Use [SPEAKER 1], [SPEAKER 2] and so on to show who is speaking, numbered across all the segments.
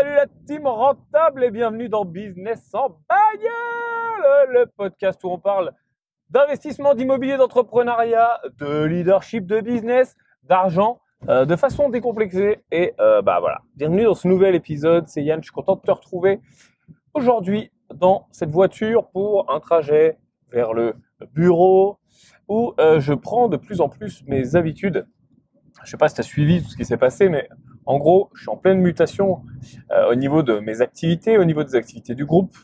[SPEAKER 1] Salut la team rentable et bienvenue dans Business en bagnole, le podcast où on parle d'investissement, d'immobilier, d'entrepreneuriat, de leadership, de business, d'argent, euh, de façon décomplexée. Et euh, bah voilà, bienvenue dans ce nouvel épisode. C'est Yann, je suis content de te retrouver aujourd'hui dans cette voiture pour un trajet vers le bureau où euh, je prends de plus en plus mes habitudes. Je sais pas si tu as suivi tout ce qui s'est passé, mais en gros, je suis en pleine mutation euh, au niveau de mes activités, au niveau des activités du groupe,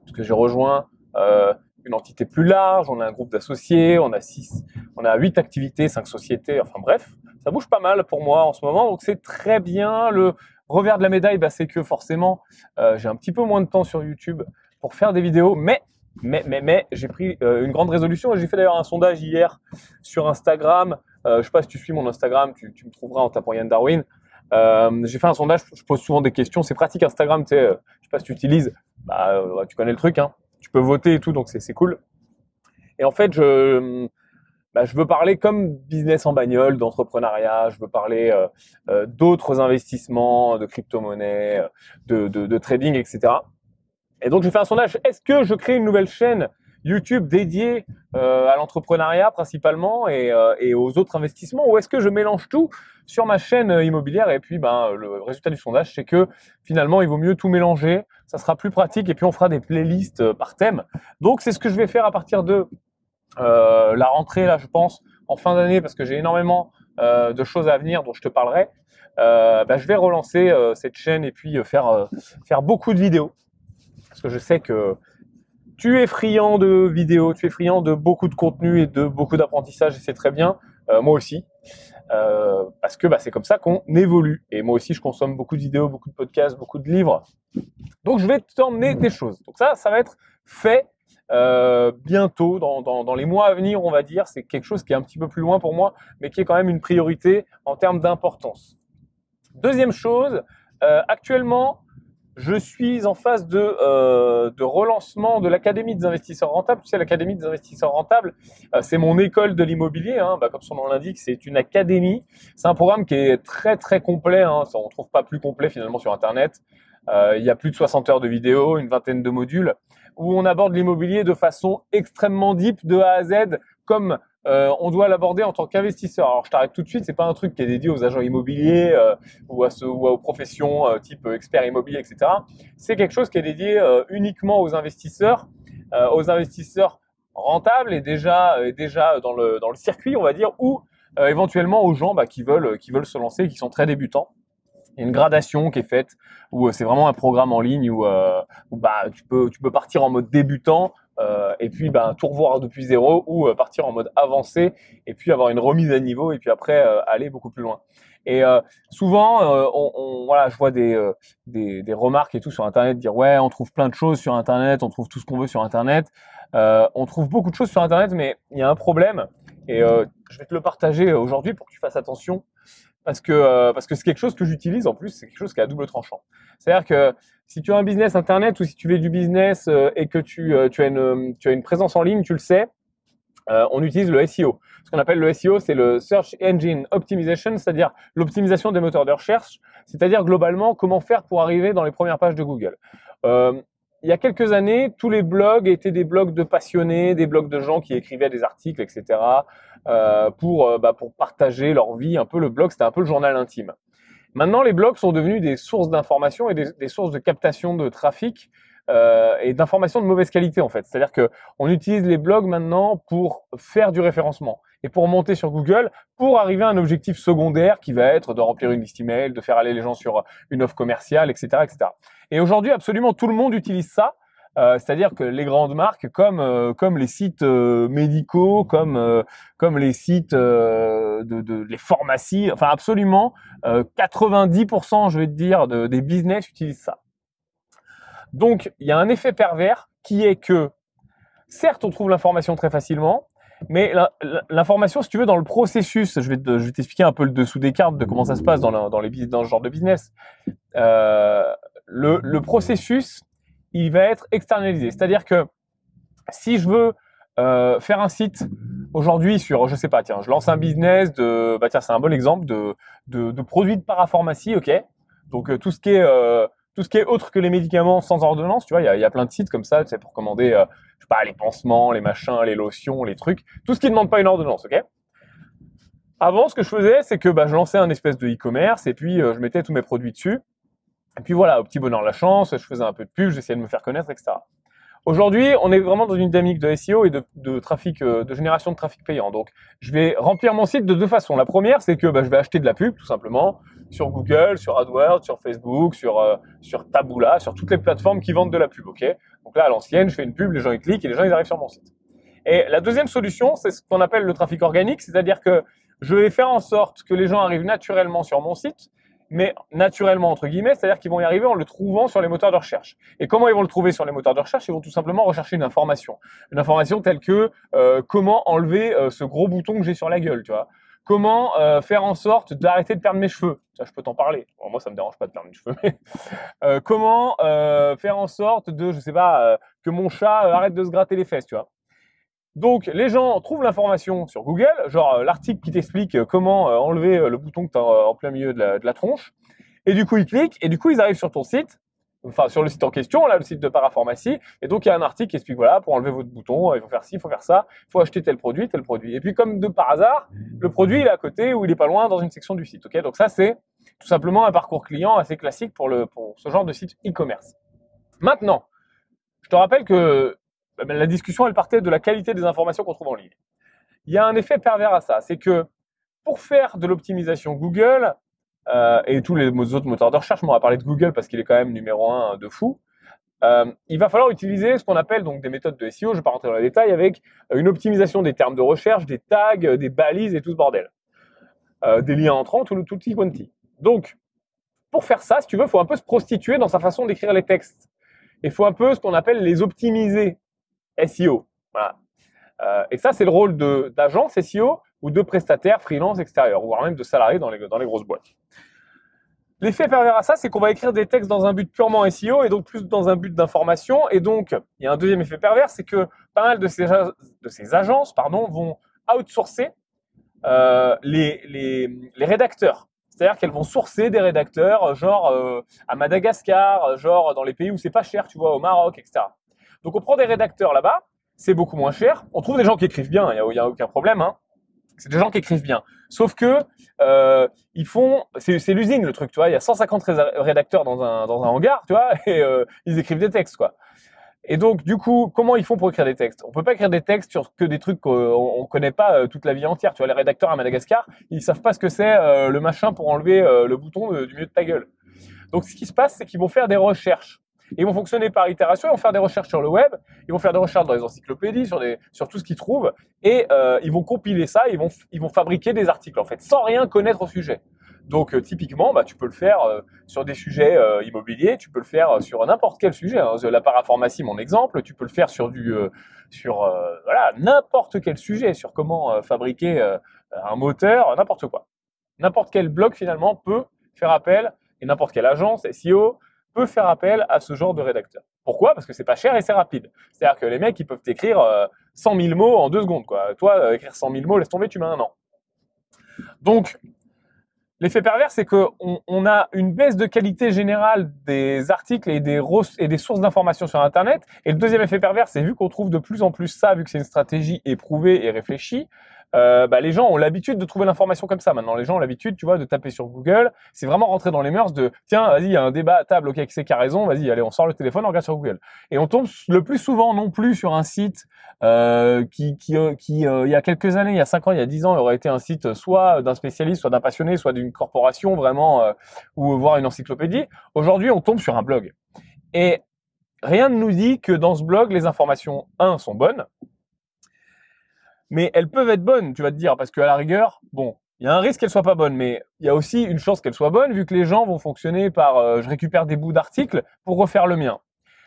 [SPEAKER 1] parce que j'ai rejoint euh, une entité plus large, on a un groupe d'associés, on a six, on a huit activités, cinq sociétés, enfin bref, ça bouge pas mal pour moi en ce moment, donc c'est très bien. Le revers de la médaille, bah, c'est que forcément, euh, j'ai un petit peu moins de temps sur YouTube pour faire des vidéos, mais mais, mais, mais j'ai pris une grande résolution et j'ai fait d'ailleurs un sondage hier sur Instagram. Je sais pas si tu suis mon Instagram, tu, tu me trouveras en tapant Yann Darwin. Euh, j'ai fait un sondage, je pose souvent des questions. C'est pratique Instagram, tu sais, euh, je sais pas si tu utilises, bah, euh, tu connais le truc, hein. Tu peux voter et tout, donc c'est cool. Et en fait, je, bah, je veux parler comme business en bagnole, d'entrepreneuriat, je veux parler d'autres investissements, de crypto-monnaie, de, trading, etc. Et donc, je fais un sondage. Est-ce que je crée une nouvelle chaîne? YouTube dédié euh, à l'entrepreneuriat principalement et, euh, et, aux autres investissements ou est-ce que je mélange tout sur ma chaîne euh, immobilière et puis ben le résultat du sondage c'est que finalement il vaut mieux tout mélanger, ça sera plus pratique et puis on fera des playlists par thème. Donc c'est ce que je vais faire à partir de la rentrée là je pense en fin d'année parce que j'ai énormément de choses à venir dont je te parlerai. Ben, je vais relancer cette chaîne et puis faire faire beaucoup de vidéos parce que je sais que tu es friand de vidéos, tu es friand de beaucoup de contenu et de beaucoup d'apprentissage et c'est très bien. Euh, moi aussi. Euh, parce que bah, c'est comme ça qu'on évolue. Et moi aussi, je consomme beaucoup de vidéos, beaucoup de podcasts, beaucoup de livres. Donc, je vais t'emmener des choses. Donc ça, ça va être fait euh, bientôt, dans, dans, dans, les mois à venir, on va dire. C'est quelque chose qui est un petit peu plus loin pour moi, mais qui est quand même une priorité en termes d'importance. Deuxième chose, euh, actuellement, je suis en phase de, euh, de relancement de l'Académie des investisseurs rentables. Tu sais, l'Académie des investisseurs rentables, euh, c'est mon école de l'immobilier. Hein. Bah, comme son nom l'indique, c'est une académie. C'est un programme qui est très très complet. Hein. On trouve pas plus complet finalement sur Internet. Euh, il y a plus de 60 heures de vidéos, une vingtaine de modules, où on aborde l'immobilier de façon extrêmement deep, de A à Z, comme euh, on doit l'aborder en tant qu'investisseur. Alors je t'arrête tout de suite, c'est pas un truc qui est dédié aux agents immobiliers euh, ou, à ce, ou aux professions euh, type expert immobilier, etc. C'est quelque chose qui est dédié uniquement aux investisseurs, aux investisseurs rentables et déjà, déjà dans le dans le circuit, on va dire, ou éventuellement aux gens bah, qui veulent qui veulent se lancer, qui sont très débutants. Il y a une gradation qui est faite où c'est vraiment un programme en ligne où, où bah tu peux tu peux partir en mode débutant euh, et puis ben, tout revoir depuis zéro ou euh, partir en mode avancé et puis avoir une remise à niveau et puis après euh, aller beaucoup plus loin. Et souvent, voilà, je vois des, des, remarques et tout sur Internet dire ouais, on trouve plein de choses sur Internet, on trouve tout ce qu'on veut sur Internet. on trouve beaucoup de choses sur Internet, mais il y a un problème et je vais te le partager aujourd'hui pour que tu fasses attention parce que parce que c'est quelque chose que j'utilise en plus, c'est quelque chose qui est à double tranchant. C'est-à-dire que si tu as un business internet ou si tu fais du business euh, et que tu, euh, tu, as une, présence en ligne, tu le sais, euh, on utilise le SEO. Ce qu'on appelle le SEO, c'est le Search Engine Optimization, c'est-à-dire l'optimisation des moteurs de recherche, c'est-à-dire globalement comment faire pour arriver dans les premières pages de Google. Euh, il y a quelques années, tous les blogs étaient des blogs de passionnés, des blogs de gens qui écrivaient des articles, etc., euh, pour, bah, pour partager leur vie. Un peu le blog, c'était un peu le journal intime. Maintenant, les blogs sont devenus des sources d'information et des, sources de captation de trafic euh, et d'informations de mauvaise qualité en fait. C'est-à-dire que on utilise les blogs maintenant pour faire du référencement et pour monter sur Google pour arriver à un objectif secondaire qui va être de remplir une liste email, de faire aller les gens sur une offre commerciale, etc., etc. Et aujourd'hui, absolument tout le monde utilise ça. Euh, c'est-à-dire que les grandes marques, comme euh, comme les sites euh, médicaux, comme comme les sites de, les pharmacies, enfin absolument 90%, je vais te dire, de, des business utilisent ça. Donc il y a un effet pervers qui est que certes on trouve l'information très facilement, mais l'information, si tu veux, dans le processus, je vais, t'expliquer un peu le dessous des cartes de comment ça se passe dans, la, dans, les, dans ce genre de business. Le, le processus, il va être externalisé. C'est-à-dire que si je veux euh, faire un site aujourd'hui sur, je sais pas, tiens, je lance un business de, bah tiens, c'est un bon exemple de, de, de produits de parapharmacie, ok. Donc tout ce qui est tout ce qui est autre que les médicaments sans ordonnance, tu vois, il y a, plein de sites comme ça, sais, pour commander, je sais pas, les pansements, les machins, les lotions, les trucs, tout ce qui ne demande pas une ordonnance, ok Avant, ce que je faisais, c'est que bah, je lançais un espèce de e-commerce et puis je mettais tous mes produits dessus. Et puis voilà, au petit bonheur la chance, je faisais un peu de pub, j'essayais de me faire connaître, etc. Aujourd'hui, on est vraiment dans une dynamique de SEO et de, trafic, euh, de génération de trafic payant. Donc, je vais remplir mon site de deux façons. La première, c'est que bah, je vais acheter de la pub, tout simplement, sur Google, sur AdWords, sur Facebook, sur euh, sur Taboola, sur toutes les plateformes qui vendent de la pub. Ok? Donc là, à l'ancienne, je fais une pub, les gens y cliquent et les gens ils arrivent sur mon site. Et la deuxième solution, c'est ce qu'on appelle le trafic organique, c'est-à-dire que je vais faire en sorte que les gens arrivent naturellement sur mon site mais naturellement entre guillemets, c'est-à-dire qu'ils vont y arriver en le trouvant sur les moteurs de recherche. Et comment ils vont le trouver sur les moteurs de recherche? Ils vont tout simplement rechercher une information, une information telle que euh, comment enlever euh, ce gros bouton que j'ai sur la gueule, tu vois? Comment euh, faire en sorte d'arrêter de perdre mes cheveux? Ça, je peux t'en parler. moi, ça me dérange pas de perdre mes cheveux. Mais comment faire en sorte de, je sais pas, que mon chat arrête de se gratter les fesses, tu vois? Donc les gens trouvent l'information sur Google, genre euh, l'article qui t'explique euh, comment euh, enlever le bouton que tu as en plein milieu de la, tronche, et du coup ils cliquent, et du coup ils arrivent sur ton site, enfin sur le site en question, là le site de parapharmacie, et donc il y a un article qui explique voilà pour enlever votre bouton, il faut faire ci, il faut faire ça, il faut acheter tel produit, tel produit. Et puis comme de par hasard, le produit il est à côté ou il est pas loin dans une section du site. Ok, donc ça c'est tout simplement un parcours client assez classique pour le pour ce genre de site e-commerce. Maintenant, je te rappelle que la discussion, elle partait de la qualité des informations qu'on trouve en ligne. Il y a un effet pervers à ça, c'est que pour faire de l'optimisation Google euh, et tous les autres moteurs de recherche, on va parler de Google parce qu'il est quand même numéro un de fou. Euh, il va falloir utiliser ce qu'on appelle donc des méthodes de SEO. Je ne vais pas rentrer dans les détails avec une optimisation des termes de recherche, des tags, des balises et tout ce bordel, euh, des liens entrants, tout le tutti quanti. Donc, pour faire ça, si tu veux, il faut un peu se prostituer dans sa façon d'écrire les textes. Il faut un peu ce qu'on appelle les optimiser. SEO. Voilà. Euh, et ça, c'est le rôle d'agence SEO ou de prestataires freelance extérieurs, voire même de salariés dans les, dans les grosses boîtes. L'effet pervers à ça, c'est qu'on va écrire des textes dans un but purement SEO et donc plus dans un but d'information. Et donc, il y a un deuxième effet pervers, c'est que pas mal de ces, de ces agences pardon, vont outsourcer euh, les, les, les, rédacteurs. C'est-à-dire qu'elles vont sourcer des rédacteurs, genre euh, à Madagascar, genre dans les pays où c'est pas cher, tu vois, au Maroc, etc. Donc on prend des rédacteurs là-bas, c'est beaucoup moins cher. On trouve des gens qui écrivent bien, il n'y a, aucun problème. Hein. C'est des gens qui écrivent bien. Sauf que euh, ils font, c'est l'usine le truc, tu vois. Il y a 150 rédacteurs dans un, dans un hangar, tu vois, et euh, ils écrivent des textes, quoi. Et donc, du coup, comment ils font pour écrire des textes? On peut pas écrire des textes sur que des trucs qu'on ne connaît pas euh, toute la vie entière. Tu vois, les rédacteurs à Madagascar, ils savent pas ce que c'est le machin pour enlever le bouton du milieu de ta gueule. Donc, ce qui se passe, c'est qu'ils vont faire des recherches ils vont fonctionner par itération, ils vont faire des recherches sur le web, ils vont faire des recherches dans les encyclopédies, sur, sur tout ce qu'ils trouvent, et euh, ils vont compiler ça, ils vont, fabriquer des articles, en fait, sans rien connaître au sujet. Donc euh, typiquement, bah, tu peux le faire euh, sur des sujets immobiliers, tu peux le faire sur n'importe quel sujet. Hein. La parapharmacie, mon exemple, tu peux le faire sur n'importe quel sujet, sur comment fabriquer un moteur, n'importe quoi. N'importe quel blog finalement peut faire appel et n'importe quelle agence SEO faire appel à ce genre de rédacteur. Pourquoi? Parce que c'est pas cher et c'est rapide. C'est-à-dire que les mecs, ils peuvent écrire 100 000 mots en deux secondes. Quoi. Toi, euh, écrire 100 000 mots, laisse tomber, tu mets un an. Donc, l'effet pervers, c'est qu'on on a une baisse de qualité générale des articles et des, et des sources d'informations sur Internet. Et le deuxième effet pervers, c'est vu qu'on trouve de plus en plus ça, vu que c'est une stratégie éprouvée et réfléchie, euh, bah, les gens ont l'habitude de trouver l'information comme ça. Maintenant, les gens ont l'habitude, tu vois, de taper sur Google. C'est vraiment rentrer dans les mœurs de, tiens, vas-y, il y a un débat à table, ok, c'est qui raison, vas-y, allez, on sort le téléphone, on regarde sur Google. Et on tombe le plus souvent non plus sur un site euh, qui, qui, euh, qui il y a quelques années, il y a 5 ans, il y a 10 ans, aurait été un site soit d'un spécialiste, soit d'un passionné, soit d'une corporation vraiment, ou voir une encyclopédie. Aujourd'hui, on tombe sur un blog. Et rien ne nous dit que dans ce blog, les informations, un, sont bonnes, mais elles peuvent être bonnes, tu vas te dire, parce qu'à la rigueur, bon, il y a un risque qu'elles soient pas bonnes, mais il y a aussi une chance qu'elles soient bonnes, vu que les gens vont fonctionner par euh, je récupère des bouts d'articles pour refaire le mien.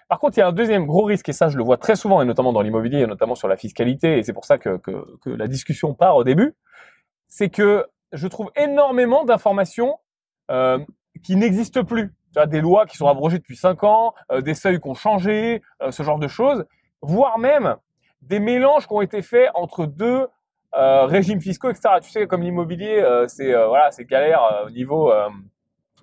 [SPEAKER 1] Par contre, il y a un deuxième gros risque, et ça je le vois très souvent, et notamment dans l'immobilier, et notamment sur la fiscalité, et c'est pour ça que, que, que, la discussion part au début, c'est que je trouve énormément d'informations euh, qui n'existent plus. Tu vois, des lois qui sont abrogées depuis 5 ans, euh, des seuils qui ont changé, euh, ce genre de choses, voire même des mélanges qui ont été faits entre deux euh, régimes fiscaux, etc. Tu sais, comme l'immobilier, euh, c'est euh, voilà, c'est galère au niveau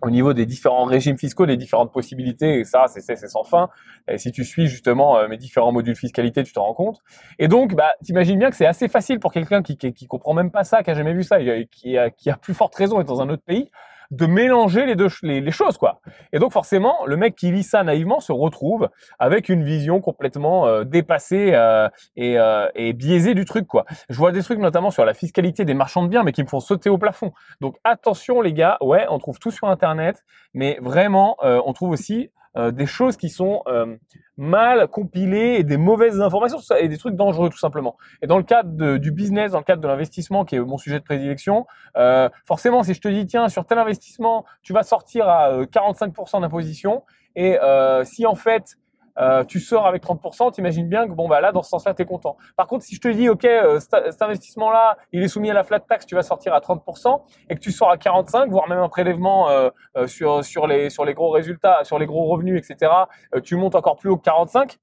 [SPEAKER 1] au niveau des différents régimes fiscaux, des différentes possibilités, et ça, c'est sans fin. Et si tu suis justement mes différents modules fiscalité, tu te rends compte. Et donc, bah, t'imagines bien que c'est assez facile pour quelqu'un qui, qui, comprend même pas ça, qui a jamais vu ça, et qui a, qui a plus forte raison d'être dans un autre pays, de mélanger les deux les, choses quoi. Et donc forcément, le mec qui lit ça naïvement se retrouve avec une vision complètement euh, dépassée euh, et, euh, et, biaisée du truc quoi. Je vois des trucs notamment sur la fiscalité des marchands de biens, mais qui me font sauter au plafond. Donc attention les gars, ouais, on trouve tout sur internet, mais vraiment, on trouve aussi euh, des choses qui sont euh, mal compilées et des mauvaises informations et des trucs dangereux tout simplement. Et dans le cadre du business, dans le cadre de l'investissement qui est mon sujet de prédilection, euh, forcément si je te dis tiens sur tel investissement tu vas sortir à 45% d'imposition et si en fait euh, tu sors avec 30%, t'imagines bien que bon bah là dans ce sens-là t'es content. Par contre, si je te dis ok, euh, cet investissement-là, il est soumis à la flat tax, tu vas sortir à 30% et que tu sors à 45, voire même un prélèvement euh, sur sur les sur les gros résultats, sur les gros revenus, etc. tu montes encore plus haut que 45.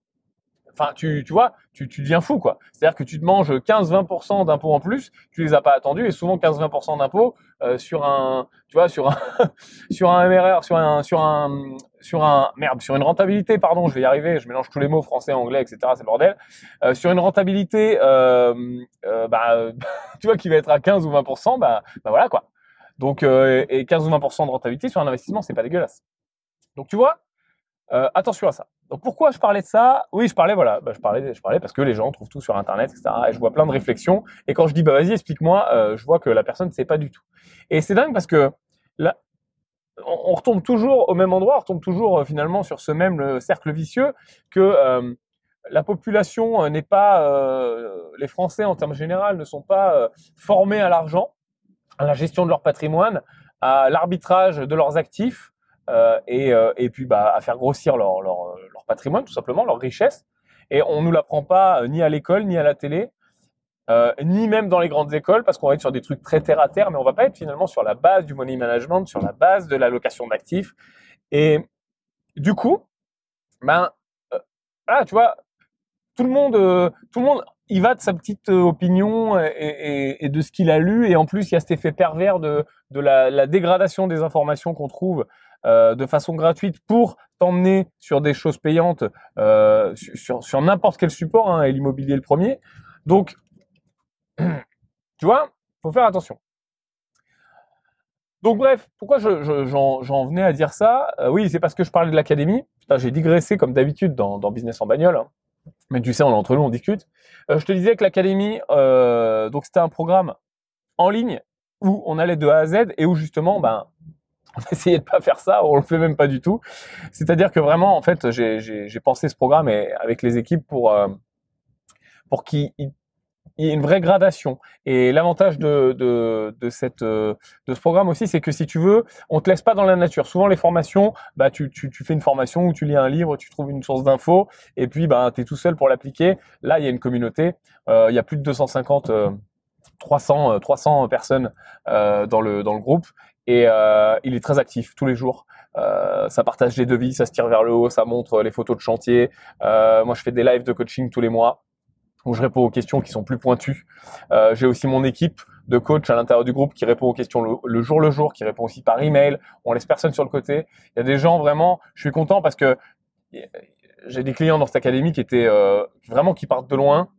[SPEAKER 1] Enfin, tu, tu vois, tu, tu deviens fou, quoi. C'est-à-dire que tu te manges 15-20% d'impôts en plus, tu les as pas attendus, et souvent 15-20% d'impôts sur un, tu vois, sur un, sur un MRR, sur un, sur un, sur un merde, sur une rentabilité, pardon, je vais y arriver, je mélange tous les mots français, anglais, etc. C'est bordel. Euh, sur une rentabilité, euh, euh, bah, tu vois, qui va être à 15 ou 20% bah, bah voilà quoi. Donc et 15 ou 20% de rentabilité sur un investissement, c'est pas dégueulasse. Donc tu vois, attention à ça. Donc pourquoi je parlais de ça? Oui, je parlais voilà, bah, je parlais, je parlais parce que les gens trouvent tout sur internet, etc. Et je vois plein de réflexions. Et quand je dis bah vas-y explique-moi, je vois que la personne ne sait pas du tout. Et c'est dingue parce que là, on, retombe toujours au même endroit, on retombe toujours euh, finalement sur ce même euh, cercle vicieux que euh, la population n'est pas, les Français en termes généraux ne sont pas formés à l'argent, à la gestion de leur patrimoine, à l'arbitrage de leurs actifs et, et, puis bah, à faire grossir leur, leur, leur, patrimoine tout simplement, leur richesse. Et on nous l'apprend pas ni à l'école ni à la télé. Euh, ni même dans les grandes écoles, parce qu'on va être sur des trucs très terre à terre, mais on va pas être finalement sur la base du money management, sur la base de l'allocation d'actifs. Et du coup, ben, euh, tu vois, tout le monde, euh, tout le monde, il va de sa petite opinion et, de ce qu'il a lu, et en plus, il y a cet effet pervers de, de la, dégradation des informations qu'on trouve de façon gratuite pour t'emmener sur des choses payantes sur, sur n'importe quel support, hein, et l'immobilier le premier. Donc, tu vois, faut faire attention. Donc bref, pourquoi j'en venais à dire ça? Euh, Oui, c'est parce que je parlais de l'académie. J'ai digressé comme d'habitude dans, Business en bagnole. Hein. Mais tu sais, on est entre nous, on discute. Euh, je te disais que l'académie, euh, donc c'était un programme en ligne où on allait de A à Z et où justement, ben, on essayait de pas faire ça, on le fait même pas du tout. C'est-à-dire que vraiment, en fait, j'ai pensé ce programme et, avec les équipes pour pour qu'ils il y a une vraie gradation. Et l'avantage de, de, cette, euh, de ce programme aussi, c'est que si tu veux, on te laisse pas dans la nature. Souvent, les formations, bah, tu, tu, fais une formation où tu lis un livre, tu trouves une source d'infos, et puis bah, tu es tout seul pour l'appliquer. Là, il y a une communauté. Euh, il y a plus de 250, 300, 300 personnes euh, dans, le, dans le groupe. Et euh, il est très actif tous les jours. Euh, ça partage les devis, ça se tire vers le haut, ça montre les photos de chantier. Euh, moi, je fais des lives de coaching tous les mois où je réponds aux questions qui sont plus pointues. Euh, j'ai aussi mon équipe de coach à l'intérieur du groupe qui répond aux questions le, jour le jour, qui répond aussi par email. On laisse personne sur le côté. Il y a des gens vraiment, je suis content parce que j'ai des clients dans cette académie qui étaient euh, vraiment qui partent de loin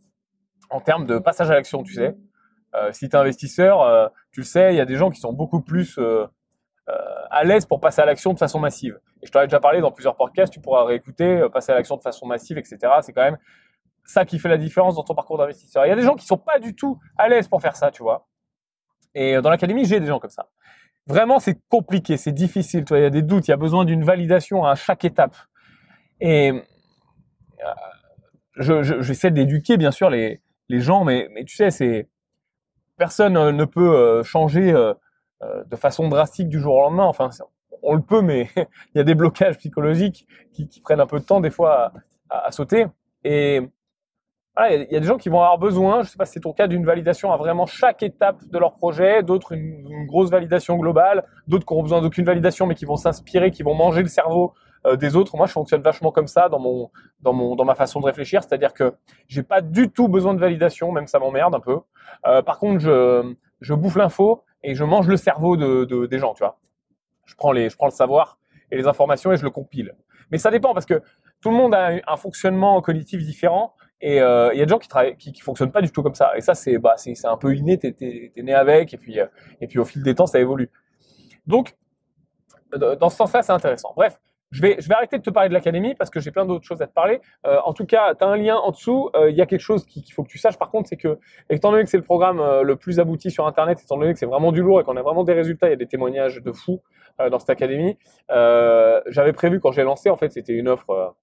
[SPEAKER 1] en termes de passage à l'action, tu sais. Euh, si tu es investisseur, tu le sais, il y a des gens qui sont beaucoup plus à l'aise pour passer à l'action de façon massive. Et je t'en ai déjà parlé dans plusieurs podcasts, tu pourras réécouter, passer à l'action de façon massive, etc. C'est quand même ça qui fait la différence dans ton parcours d'investisseur. Il y a des gens qui sont pas du tout à l'aise pour faire ça, tu vois. Et euh, dans l'académie, j'ai des gens comme ça. Vraiment, c'est compliqué, c'est difficile. Toi, il y a des doutes, il y a besoin d'une validation à chaque étape. Et euh, je, j'essaie d'éduquer bien sûr les, les gens, mais, mais tu sais, c'est personne euh, ne peut changer de façon drastique du jour au lendemain. Enfin, on le peut, mais il y a des blocages psychologiques qui, qui prennent un peu de temps des fois à, à sauter. Et il y, a des gens qui vont avoir besoin, je ne sais pas si c'est ton cas, d'une validation à vraiment chaque étape de leur projet, d'autres une, grosse validation globale, d'autres qui n'auront besoin d'aucune validation mais qui vont s'inspirer, qui vont manger le cerveau euh, des autres. Moi, je fonctionne vachement comme ça dans mon dans mon dans ma façon de réfléchir, c'est-à-dire que j'ai pas du tout besoin de validation, même ça m'emmerde un peu. Euh, par contre, je je bouffe l'info et je mange le cerveau de, de des gens, tu vois. Je prends, les, je prends le savoir et les informations et je le compile. Mais ça dépend parce que tout le monde a un fonctionnement cognitif différent. Et euh, il y a des gens qui travaillent, qui, fonctionnent pas du tout comme ça. Et ça, c'est bah, c'est un peu inné. T'es es, né avec, et puis euh, et puis au fil des temps, ça évolue. Donc, dans ce sens-là, c'est intéressant. Bref, je vais, je vais arrêter de te parler de l'académie parce que j'ai plein d'autres choses à te parler. Euh, en tout cas, tu as un lien en dessous. Il y a quelque chose qu'il faut que tu saches. Par contre, c'est que, étant donné que c'est le programme le plus abouti sur Internet, étant donné que c'est vraiment du lourd et qu'on a vraiment des résultats, il y a des témoignages de fous dans cette académie. J'avais prévu quand j'ai lancé, en fait, c'était une offre,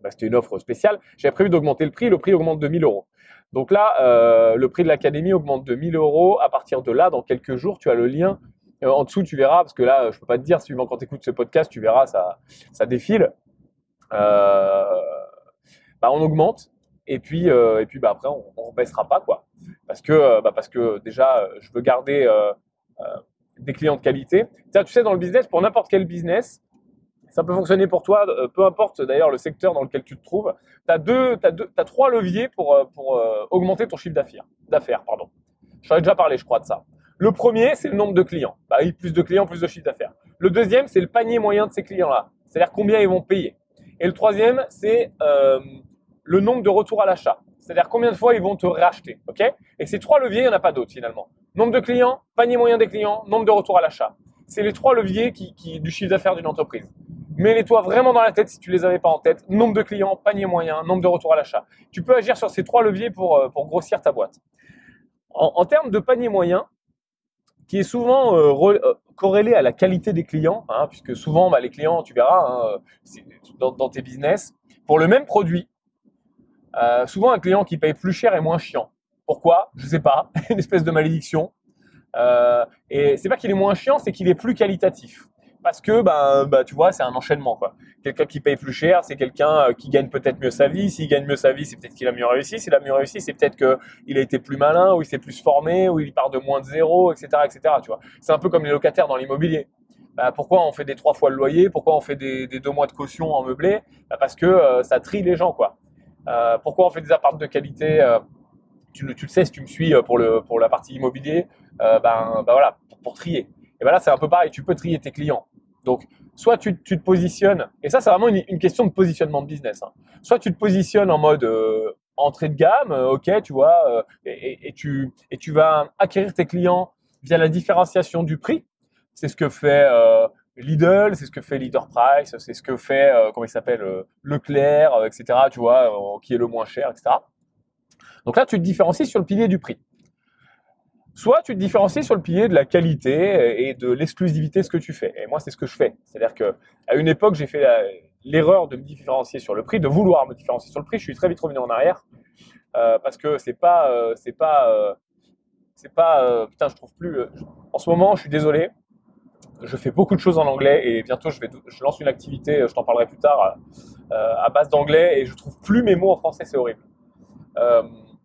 [SPEAKER 1] bah, c'était une offre spéciale. J'avais prévu d'augmenter le prix. Le prix augmente de 1000 euros. Donc là, le prix de l'académie augmente de 1000 euros. À partir de là, dans quelques jours, tu as le lien euh, en dessous, tu verras, parce que là, je peux pas te dire, suivant quand tu écoutes ce podcast, tu verras, ça, ça défile. Euh, bah, on augmente et puis euh, et puis bah après on, on baissera pas quoi parce que parce que déjà je veux garder des clients de qualité tu sais dans le business pour n'importe quel business ça peut fonctionner pour toi peu importe d'ailleurs le secteur dans lequel tu te trouves tu as as as trois leviers pour pour augmenter ton chiffre d'affaires j'en ai déjà parlé je crois de ça le premier, c'est le nombre de clients. Bah plus de clients, plus de chiffre d'affaires. Le deuxième, c'est le panier moyen de ces clients-là. C'est-à-dire combien ils vont payer. Et le troisième, c'est euh, le nombre de retours à l'achat. C'est-à-dire combien de fois ils vont te racheter. ok? Et ces trois leviers, il n'y en a pas d'autres finalement. Nombre de clients, panier moyen des clients, nombre de retours à l'achat. C'est les trois leviers qui du chiffre d'affaires d'une entreprise. Mets-les-toi vraiment dans la tête si tu les avais pas en tête. Nombre de clients, panier moyen, nombre de retours à l'achat. Tu peux agir sur ces trois leviers pour, euh, grossir ta boîte. En, termes de panier moyen, qui est souvent euh, euh, corrélé à la qualité des clients, hein, puisque souvent bah, les clients, tu verras, hein, dans, tes business, pour le même produit, souvent un client qui paye plus cher est moins chiant. Pourquoi? Je sais pas, une espèce de malédiction. Et c'est pas qu'il est moins chiant, c'est qu'il est plus qualitatif parce que bah, bah, tu vois, c'est un enchaînement. Quelqu'un qui paye plus cher, c'est quelqu'un euh, qui gagne peut-être mieux sa vie. S'il gagne mieux sa vie, c'est peut-être qu'il a mieux réussi. S'il a mieux réussi, c'est peut-être qu'il a été plus malin, ou il s'est plus formé, ou il part de moins de zéro, etc., etc. Tu vois, c'est un peu comme les locataires dans l'immobilier. Bah, pourquoi on fait des trois fois le loyer? Pourquoi on fait des, deux mois de caution en meublé? Bah, Parce que euh, ça trie les gens quoi. Euh, pourquoi on fait des appartements de qualité tu, le, sais si tu me suis pour, le, pour la partie immobilier, ben, ben voilà, pour, pour trier. Et ben là, c'est un peu pareil, tu peux trier tes clients. Donc, soit tu, te positionnes, et ça, c'est vraiment une, question de positionnement de business. Hein. Soit tu te positionnes en mode euh, entrée de gamme, euh, ok, tu vois, euh, et, tu, et tu vas acquérir tes clients via la différenciation du prix. C'est ce que fait Lidl, c'est ce que fait Leader Price, c'est ce que fait, comment il s'appelle, Leclerc, etc., tu vois, qui est le moins cher, etc. Donc là, tu te différencies sur le pilier du prix. Soit tu te différencies sur le pilier de la qualité et de l'exclusivité de ce que tu fais. Et moi, c'est ce que je fais. C'est-à-dire que à une époque, j'ai fait l'erreur de me différencier sur le prix, de vouloir me différencier sur le prix. Je suis très vite revenu en arrière euh, parce que c'est pas, euh, c'est pas, euh, c'est pas. putain, je trouve plus. en ce moment, je suis désolé. Je fais beaucoup de choses en anglais et bientôt je vais, je lance une activité. Je t'en parlerai plus tard à base d'anglais et je trouve plus mes mots en français. C'est horrible.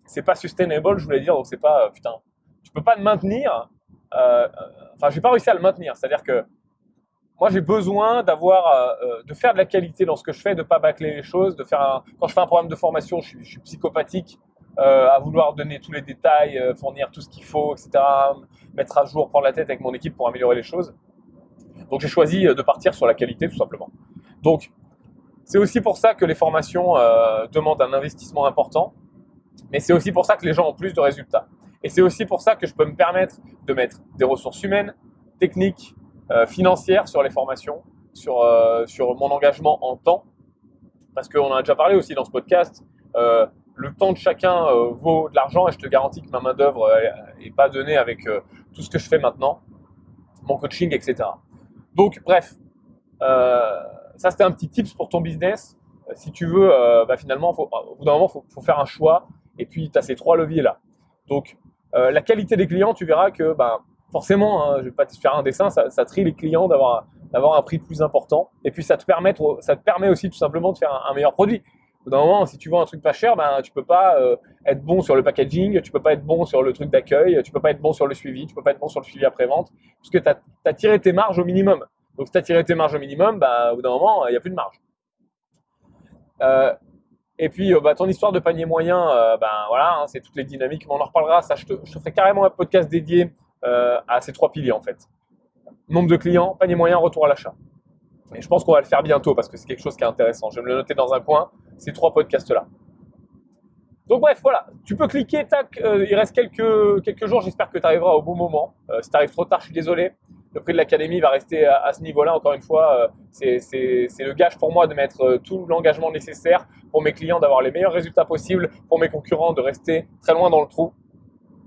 [SPEAKER 1] c'est pas sustainable, je voulais dire. Donc c'est pas putain tu peux pas le maintenir. Euh, enfin, j'ai pas réussi à le maintenir. C'est-à-dire que moi, j'ai besoin d'avoir, euh, euh, de faire de la qualité dans ce que je fais, de pas bâcler les choses, de faire quand je fais un programme de formation, je suis, psychopathique euh, à vouloir donner tous les détails, fournir tout ce qu'il faut, etc., mettre à jour, prendre la tête avec mon équipe pour améliorer les choses. Donc, j'ai choisi de partir sur la qualité, tout simplement. Donc, c'est aussi pour ça que les formations demandent un investissement important, mais c'est aussi pour ça que les gens ont plus de résultats. Et c'est aussi pour ça que je peux me permettre de mettre des ressources humaines, techniques, euh, financières sur les formations, sur, euh, sur mon engagement en temps. Parce qu'on a déjà parlé aussi dans ce podcast, euh, le temps de chacun vaut de l'argent et je te garantis que ma main-d'œuvre n'est pas donnée avec tout ce que je fais maintenant, mon coaching, etc. Donc, bref, ça c'était un petit tips pour ton business. Si tu veux, bah, finalement, au bout d'un moment, il faut, faire un choix. Et puis, tu as ces trois leviers là. Donc, euh, la qualité des clients, tu verras que ben, forcément, hein, je vais pas te faire un dessin, ça, trie les clients d'avoir d'avoir un prix plus important. Et puis ça te permet, ça te permet aussi tout simplement de faire un, meilleur produit. D'un moment, si tu vends un truc pas cher, ben tu peux pas euh, être bon sur le packaging, tu peux pas être bon sur le truc d'accueil, tu peux pas être bon sur le suivi, tu peux pas être bon sur le suivi après vente, puisque tu as, tiré tes marges au minimum. Donc si tu as tiré tes marges au minimum, ben, au bout d'un moment, il n'y a plus de marge. Euh, et puis, euh, bah, ton histoire de panier moyen, euh, ben voilà, hein, c'est toutes les dynamiques. Mais on en reparlera. Ça, je te, ferai carrément un podcast dédié euh, à ces trois piliers en fait. nombre de clients, panier moyen, retour à l'achat. Et je pense qu'on va le faire bientôt parce que c'est quelque chose qui est intéressant. Je vais me le noter dans un coin, ces trois podcasts-là. Donc bref, voilà, tu peux cliquer, tac, il reste quelques, jours, j'espère que tu arriveras au bon moment. Si tu arrives trop tard, je suis désolé. Le prix de l'académie va rester à, ce niveau-là, encore une fois. Euh, c'est le gage pour moi de mettre tout l'engagement nécessaire pour mes clients, d'avoir les meilleurs résultats possibles, pour mes concurrents de rester très loin dans le trou,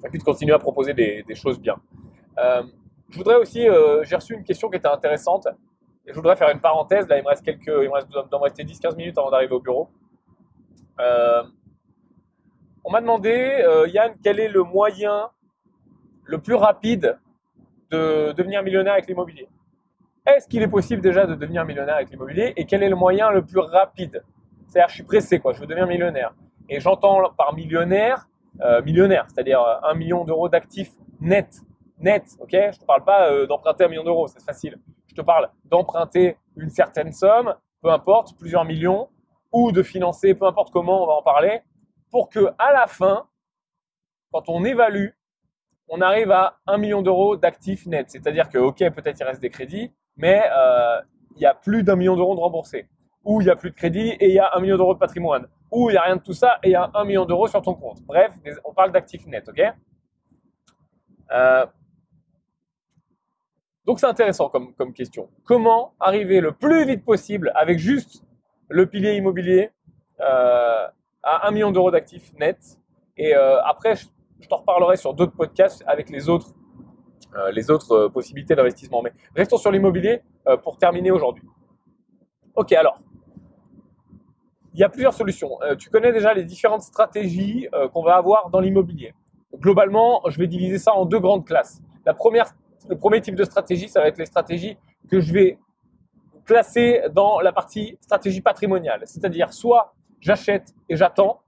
[SPEAKER 1] et puis de continuer à proposer des, choses bien. je voudrais aussi, j'ai reçu une question qui était intéressante, et je voudrais faire une parenthèse, là il me reste quelques, il me reste, me rester 10-15 minutes avant d'arriver au bureau. Euh, on m'a demandé, euh, Yann, quel est le moyen le plus rapide de devenir millionnaire avec l'immobilier Est-ce qu'il est possible déjà de devenir millionnaire avec l'immobilier Et quel est le moyen le plus rapide? C'est-à-dire, je suis pressé, quoi, je veux devenir millionnaire. Et j'entends par millionnaire, euh, millionnaire, c'est-à-dire un million d'euros d'actifs net. Net, ok? Je ne te parle pas euh, d'emprunter un million d'euros, c'est facile. Je te parle d'emprunter une certaine somme, peu importe, plusieurs millions, ou de financer, peu importe comment, on va en parler, pour que à la fin, quand on évalue, on arrive à 1 million d'euros d'actifs nets. C'est-à-dire que, ok, peut-être il reste des crédits, mais euh, il y a plus d'un million d'euros de remboursés. Ou il y a plus de crédits et il y a un million d'euros de patrimoine. Ou il n'y a rien de tout ça et il y a un million d'euros sur ton compte. Bref, on parle d'actifs nets, ok? Euh, Donc c'est intéressant comme, question. Comment arriver le plus vite possible avec juste le pilier immobilier euh, à 1 million d'euros d'actifs nets? Et après, je, t'en reparlerai sur d'autres podcasts avec les autres, euh, les autres euh, possibilités d'investissement. Mais restons sur l'immobilier pour terminer aujourd'hui. Ok, alors, il y a plusieurs solutions. tu connais déjà les différentes stratégies qu'on va avoir dans l'immobilier. Globalement, je vais diviser ça en deux grandes classes. La première, le premier type de stratégie, ça va être les stratégies que je vais classer dans la partie stratégie patrimoniale. C'est-à-dire soit j'achète et j'attends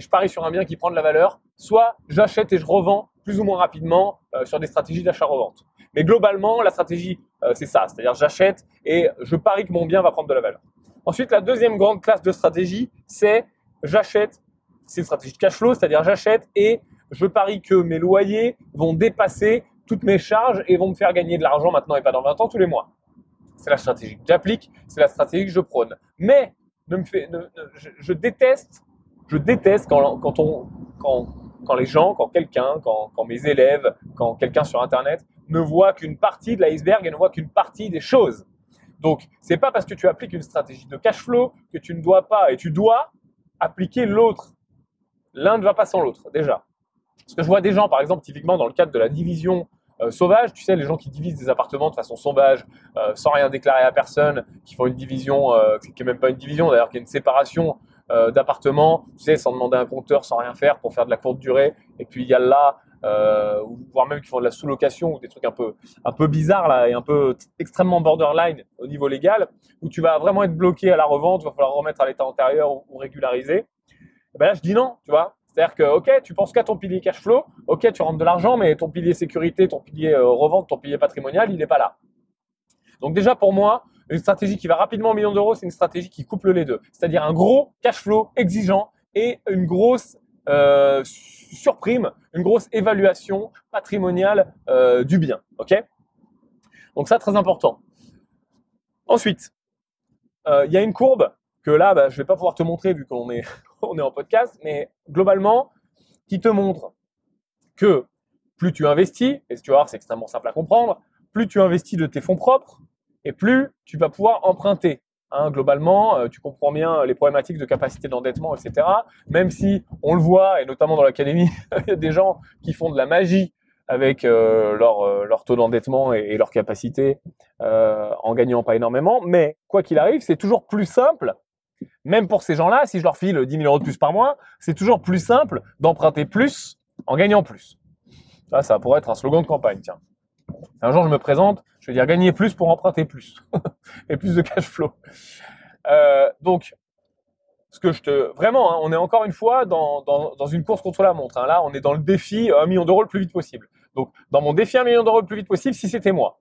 [SPEAKER 1] et je parie sur un bien qui prend de la valeur, soit j'achète et je revends plus ou moins rapidement euh, sur des stratégies d'achat-revente. Mais globalement, la stratégie, euh, c'est ça, c'est-à-dire j'achète et je parie que mon bien va prendre de la valeur. Ensuite, la deuxième grande classe de stratégie, c'est j'achète, c'est une stratégie de cash flow, c'est-à-dire j'achète et je parie que mes loyers vont dépasser toutes mes charges et vont me faire gagner de l'argent maintenant et pas dans 20 ans tous les mois. C'est la stratégie que j'applique, c'est la stratégie que je prône. Mais je, déteste, je déteste quand, quand, on, quand, quand les gens, quand quelqu'un, quand, quand mes élèves, quand quelqu'un sur Internet ne voit qu'une partie de l'iceberg et ne voit qu'une partie des choses. Donc, c'est pas parce que tu appliques une stratégie de cash flow que tu ne dois pas, et tu dois appliquer l'autre. L'un ne va pas sans l'autre, déjà. Parce que je vois des gens, par exemple, typiquement dans le cadre de la division euh, sauvage, tu sais, les gens qui divisent des appartements de façon sauvage, euh, sans rien déclarer à personne, qui font une division, euh, qui n'est même pas une division d'ailleurs, qui est une séparation d'appartements, tu sais, sans demander un compteur, sans rien faire pour faire de la courte durée. Et puis il y a là, voire même qui font de la sous-location ou des trucs un peu, un peu bizarres là et un peu extrêmement borderline au niveau légal, où tu vas vraiment être bloqué à la revente, il va falloir remettre à l'état antérieur ou, régulariser. Et ben là, je dis non, tu vois. C'est-à-dire que, ok, tu penses qu'à ton pilier cash flow, ok, tu rentres de l'argent, mais ton pilier sécurité, ton pilier euh, revente, ton pilier patrimonial, il n'est pas là. Donc déjà pour moi, une stratégie qui va rapidement au million d'euros, c'est une stratégie qui couple les deux. C'est-à-dire un gros cash flow exigeant et une grosse euh, surprime, une grosse évaluation patrimoniale euh, du bien. Ok? Donc ça, très important. Ensuite, il y a une courbe que là, bah, je ne vais pas pouvoir te montrer vu qu'on est, est en podcast, mais globalement, qui te montre que plus tu investis, et tu vas voir, c'est extrêmement simple à comprendre, plus tu investis de tes fonds propres, et plus tu vas pouvoir emprunter. Hein, globalement, euh, tu comprends bien les problématiques de capacité d'endettement, etc. Même si on le voit, et notamment dans l'académie, il y a des gens qui font de la magie avec euh, leur, euh, taux d'endettement et, leur capacité en gagnant pas énormément. Mais quoi qu'il arrive, c'est toujours plus simple même pour ces gens-là, si je leur file 10 000 euros de plus par mois, c'est toujours plus simple d'emprunter plus en gagnant plus. Ça, ça pourrait être un slogan de campagne, tiens. Un jour, je me présente, je vais dire gagner plus pour emprunter plus. et plus de cash flow. Euh, donc, ce que je te... Vraiment, hein, on est encore une fois dans, dans, une course contre la montre. Hein. Là, on est dans le défi 1 million d'euros le plus vite possible. Donc, dans mon défi 1 million d'euros le plus vite possible, si c'était moi,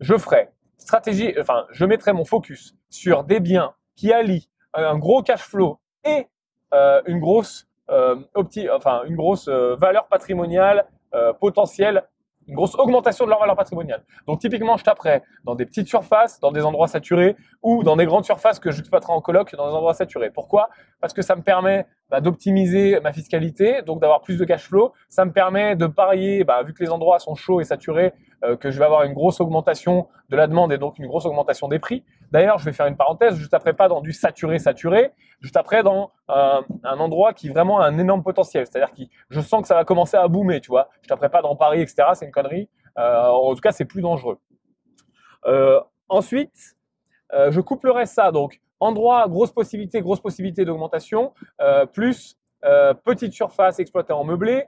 [SPEAKER 1] je ferais stratégie, enfin, je mettrais mon focus sur des biens qui allient un gros cash flow et euh, une grosse, euh, enfin, une grosse euh, valeur patrimoniale potentielle une grosse augmentation de leur valeur patrimoniale. Donc typiquement, je taperais dans des petites surfaces, dans des endroits saturés ou dans des grandes surfaces que je exploiterai en coloc dans des endroits saturés. Pourquoi? Parce que ça me permet bah, d'optimiser ma fiscalité, donc d'avoir plus de cash flow. Ça me permet de parier, bah, vu que les endroits sont chauds et saturés, euh, que je vais avoir une grosse augmentation de la demande et donc une grosse augmentation des prix. D'ailleurs, je vais faire une parenthèse, juste après pas dans du saturé saturé, juste après dans euh, un endroit qui vraiment a un énorme potentiel. C'est-à-dire que je sens que ça va commencer à boomer, tu vois. Je après pas dans Paris, etc. C'est une connerie. Euh, en tout cas, c'est plus dangereux. ensuite, je couplerai ça donc endroit grosse possibilité, grosse possibilité d'augmentation, plus petite surface exploitée en meublé,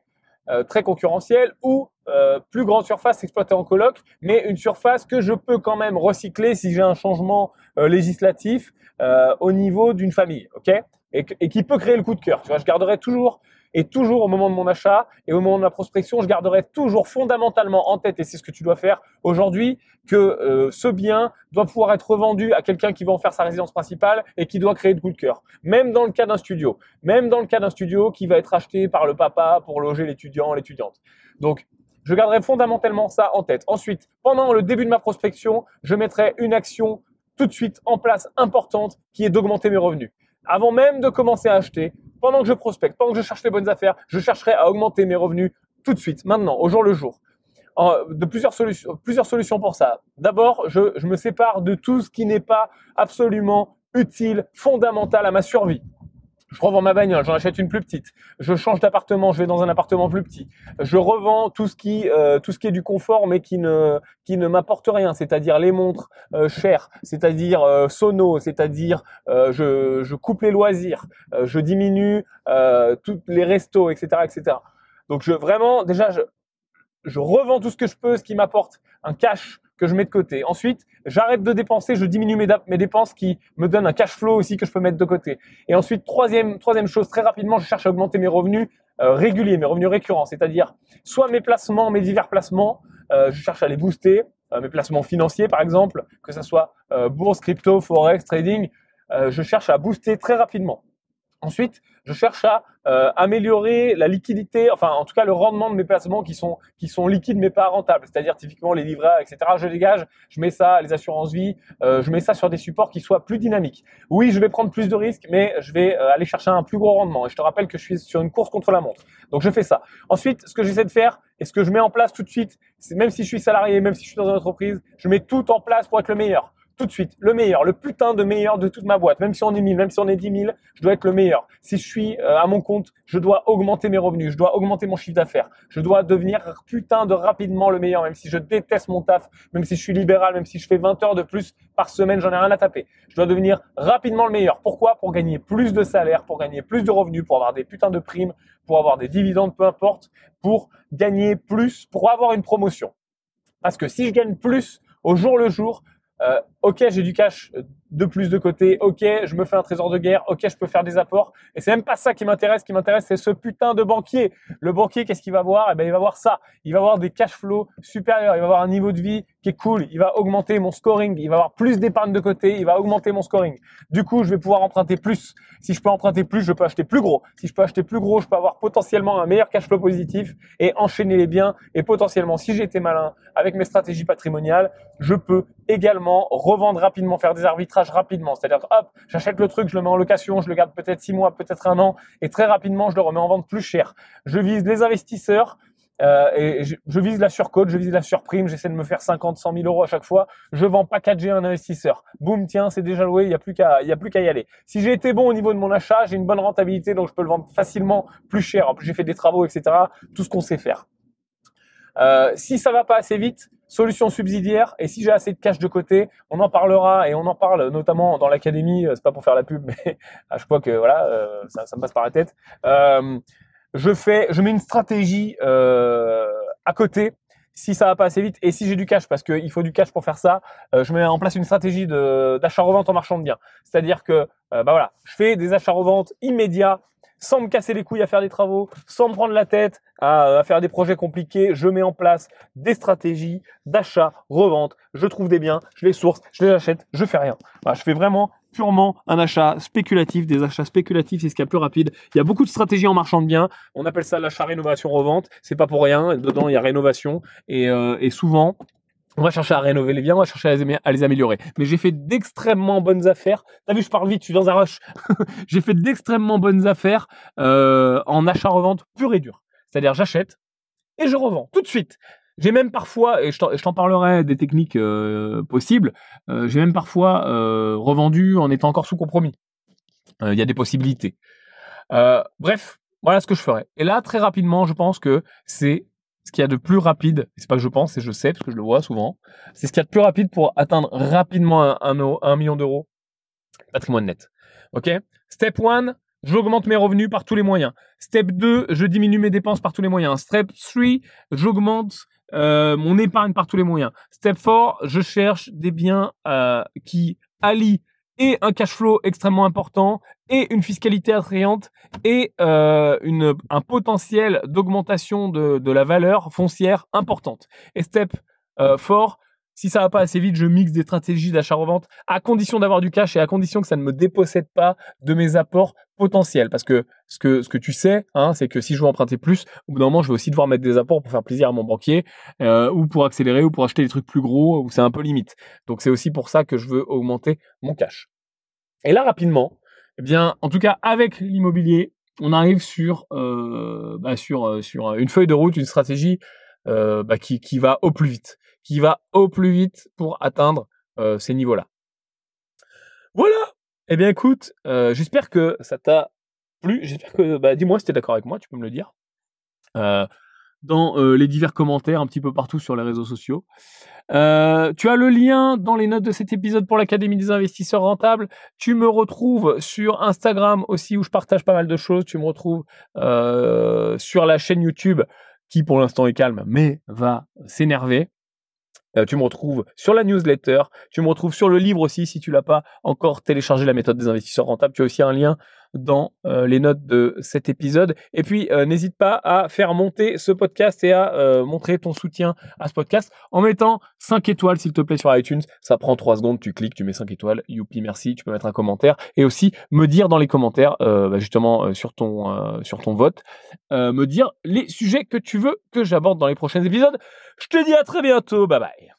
[SPEAKER 1] euh, très concurrentielle ou euh, plus grande surface exploitée en coloc, mais une surface que je peux quand même recycler si j'ai un changement euh, législatif au niveau d'une famille, ok? Et, qui peut créer le coup de cœur. Je garderai toujours et toujours au moment de mon achat et au moment de ma prospection, je garderai toujours fondamentalement en tête, et c'est ce que tu dois faire aujourd'hui, que euh, ce bien doit pouvoir être revendu à quelqu'un qui va en faire sa résidence principale et qui doit créer de coup de cœur. Même dans le cas d'un studio, même dans le cas d'un studio qui va être acheté par le papa pour loger l'étudiant, l'étudiante. Donc, je garderai fondamentalement ça en tête. Ensuite, pendant le début de ma prospection, je mettrai une action tout de suite en place importante qui est d'augmenter mes revenus. Avant même de commencer à acheter, pendant que je prospecte, pendant que je cherche les bonnes affaires, je chercherai à augmenter mes revenus tout de suite, maintenant, au jour le jour. De plusieurs solutions, plusieurs solutions pour ça. D'abord, je, je me sépare de tout ce qui n'est pas absolument utile, fondamental à ma survie je revends ma bagnole, j'en achète une plus petite. Je change d'appartement, je vais dans un appartement plus petit. Je revends tout ce qui, euh, tout ce qui est du confort, mais qui ne, qui ne m'apporte rien, c'est-à-dire les montres euh, chères, c'est-à-dire euh, sono, c'est-à-dire euh, je, je coupe les loisirs, je diminue tous les restos, etc., etc. Donc je vraiment, déjà, je, je revends tout ce que je peux, ce qui m'apporte un cash que je mets de côté. Ensuite, j'arrête de dépenser, je diminue mes, dépenses qui me donnent un cash flow aussi que je peux mettre de côté. Et ensuite, troisième, troisième chose, très rapidement, je cherche à augmenter mes revenus euh, réguliers, mes revenus récurrents, c'est-à-dire soit mes placements, mes divers placements, euh, je cherche à les booster, euh, mes placements financiers par exemple, que ce soit bourse, crypto, forex, trading, je cherche à booster très rapidement. Ensuite, je cherche à euh, améliorer la liquidité, enfin en tout cas le rendement de mes placements qui sont qui sont liquides mais pas rentables, c'est-à-dire typiquement les livrets, etc. Je dégage, je mets ça, les assurances vie, euh, je mets ça sur des supports qui soient plus dynamiques. Oui, je vais prendre plus de risques, mais je vais euh, aller chercher un plus gros rendement. Et je te rappelle que je suis sur une course contre la montre, donc je fais ça. Ensuite, ce que j'essaie de faire et ce que je mets en place tout de suite, même si je suis salarié, même si je suis dans une entreprise, je mets tout en place pour être le meilleur tout de suite, le meilleur, le putain de meilleur de toute ma boîte. Même si on est 1000, même si on est 10 000, je dois être le meilleur. Si je suis euh, à mon compte, je dois augmenter mes revenus, je dois augmenter mon chiffre d'affaires. Je dois devenir putain de rapidement le meilleur, même si je déteste mon taf, même si je suis libéral, même si je fais 20 heures de plus par semaine, j'en ai rien à taper. Je dois devenir rapidement le meilleur. Pourquoi? Pour gagner plus de salaire, pour gagner plus de revenus, pour avoir des putains de primes, pour avoir des dividendes, peu importe, pour gagner plus, pour avoir une promotion. Parce que si je gagne plus au jour le jour, euh, ok, j'ai du cash de plus de côté, ok, je me fais un trésor de guerre, ok, je peux faire des apports. Et c'est même pas ça qui m'intéresse. Qui m'intéresse, c'est ce putain de banquier. Le banquier, qu'est-ce qu'il va voir? Eh ben, il va voir ça. Il va avoir des cash flows supérieurs. Il va avoir un niveau de vie qui est cool. Il va augmenter mon scoring. Il va avoir plus d'épargne de côté. Il va augmenter mon scoring. Du coup, je vais pouvoir emprunter plus. Si je peux emprunter plus, je peux acheter plus gros. Si je peux acheter plus gros, je peux avoir potentiellement un meilleur cash flow positif et enchaîner les biens. Et potentiellement, si j'étais malin avec mes stratégies patrimoniales, je peux également revendre rapidement, faire des arbitrages rapidement. C'est-à-dire, hop, j'achète le truc, je le mets en location, je le garde peut-être six mois, peut-être un an, et très rapidement, je le remets en vente plus cher. Je vise les investisseurs. Euh, et je, vise la surcote, je vise la surprime, j'essaie de me faire 50, 100 000 euros à chaque fois. Je vends packager un investisseur. Boum, tiens, c'est déjà loué, il n'y a plus qu'à y aller. Si j'ai été bon au niveau de mon achat, j'ai une bonne rentabilité, donc je peux le vendre facilement plus cher. En plus, j'ai fait des travaux, etc. Tout ce qu'on sait faire. Euh, si ça va pas assez vite, solution subsidiaire. Et si j'ai assez de cash de côté, on en parlera et on en parle notamment dans l'académie. Euh, c'est pas pour faire la pub, mais à chaque fois que voilà, euh, ça, me passe par la tête. Euh, je fais, je mets une stratégie à côté. Si ça va pas assez vite et si j'ai du cash parce qu'il faut du cash pour faire ça, je mets en place une stratégie d'achat-revente en marchand de biens. C'est-à-dire que bah voilà, je fais des achats-reventes immédiats sans me casser les couilles à faire des travaux, sans me prendre la tête à, faire des projets compliqués, je mets en place des stratégies d'achat, revente, je trouve des biens, je les source, je les achète, je fais rien. je fais vraiment purement un achat spéculatif. Des achats spéculatifs, c'est ce qui est plus rapide. Il y a beaucoup de stratégies en marchand de biens. On appelle ça l'achat rénovation revente. C'est pas pour rien. Dedans, il y a rénovation et, euh, et souvent, on va chercher à rénover les biens, on va chercher à les, améliorer. Mais j'ai fait d'extrêmement bonnes affaires. T'as vu, je parle vite, je suis dans un rush. j'ai fait d'extrêmement bonnes affaires euh, en achat-revente pur et dur. C'est-à-dire, j'achète et je revends tout de suite. J'ai même parfois, et je t'en parlerai des techniques euh, possibles, euh, j'ai même parfois revendu en étant encore sous compromis. Il y a des possibilités. bref, voilà ce que je ferai. Et là, très rapidement, je pense que c'est ce qu'il y a de plus rapide, c'est pas que je pense, c'est je sais, parce que je le vois souvent, c'est ce qu'il y a de plus rapide pour atteindre rapidement un, million d'euros patrimoine net. Ok? Step 1, j'augmente mes revenus par tous les moyens. Step 2, je diminue mes dépenses par tous les moyens. Step 3, j'augmente euh, mon épargne par tous les moyens. Step 4, je cherche des biens euh, qui allient et un cash flow extrêmement important et une fiscalité attrayante et euh, une, un potentiel d'augmentation de, de, la valeur foncière importante. Et step euh, fort, si ça va pas assez vite, je mixe des stratégies d'achat-revente à condition d'avoir du cash et à condition que ça ne me dépossède pas de mes apports potentiels. Parce que ce que, ce que tu sais, hein, c'est que si je veux emprunter plus, au bout d'un moment, je vais aussi devoir mettre des apports pour faire plaisir à mon banquier euh, ou pour accélérer ou pour acheter des trucs plus gros où c'est un peu limite. Donc c'est aussi pour ça que je veux augmenter mon cash. Et là, rapidement, eh bien, en tout cas, avec l'immobilier, on arrive sur, euh, bah, sur, euh, sur une feuille de route, une stratégie euh, bah, qui, qui va au plus vite, qui va au plus vite pour atteindre ces niveaux-là. Voilà. Eh bien, écoute, j'espère que ça t'a plu. J'espère que, bah, dis-moi si t'es d'accord avec moi, tu peux me le dire dans euh, les divers commentaires un petit peu partout sur les réseaux sociaux. Euh, tu as le lien dans les notes de cet épisode pour l'Académie des investisseurs rentables. Tu me retrouves sur Instagram aussi où je partage pas mal de choses. Tu me retrouves euh, sur la chaîne YouTube qui pour l'instant est calme mais va s'énerver. tu me retrouves sur la newsletter, tu me retrouves sur le livre aussi si tu l'as pas encore téléchargé la méthode des investisseurs rentables. Tu as aussi un lien dans euh, les notes de cet épisode. Et puis, euh, n'hésite pas à faire monter ce podcast et à euh, montrer ton soutien à ce podcast en mettant 5 étoiles, s'il te plaît, sur iTunes. Ça prend 3 secondes, tu cliques, tu mets 5 étoiles. Youpi, merci. Tu peux mettre un commentaire et aussi me dire dans les commentaires, bah, justement, sur, ton, sur ton vote, me dire les sujets que tu veux que j'aborde dans les prochains épisodes. Je te dis à très bientôt. Bye bye.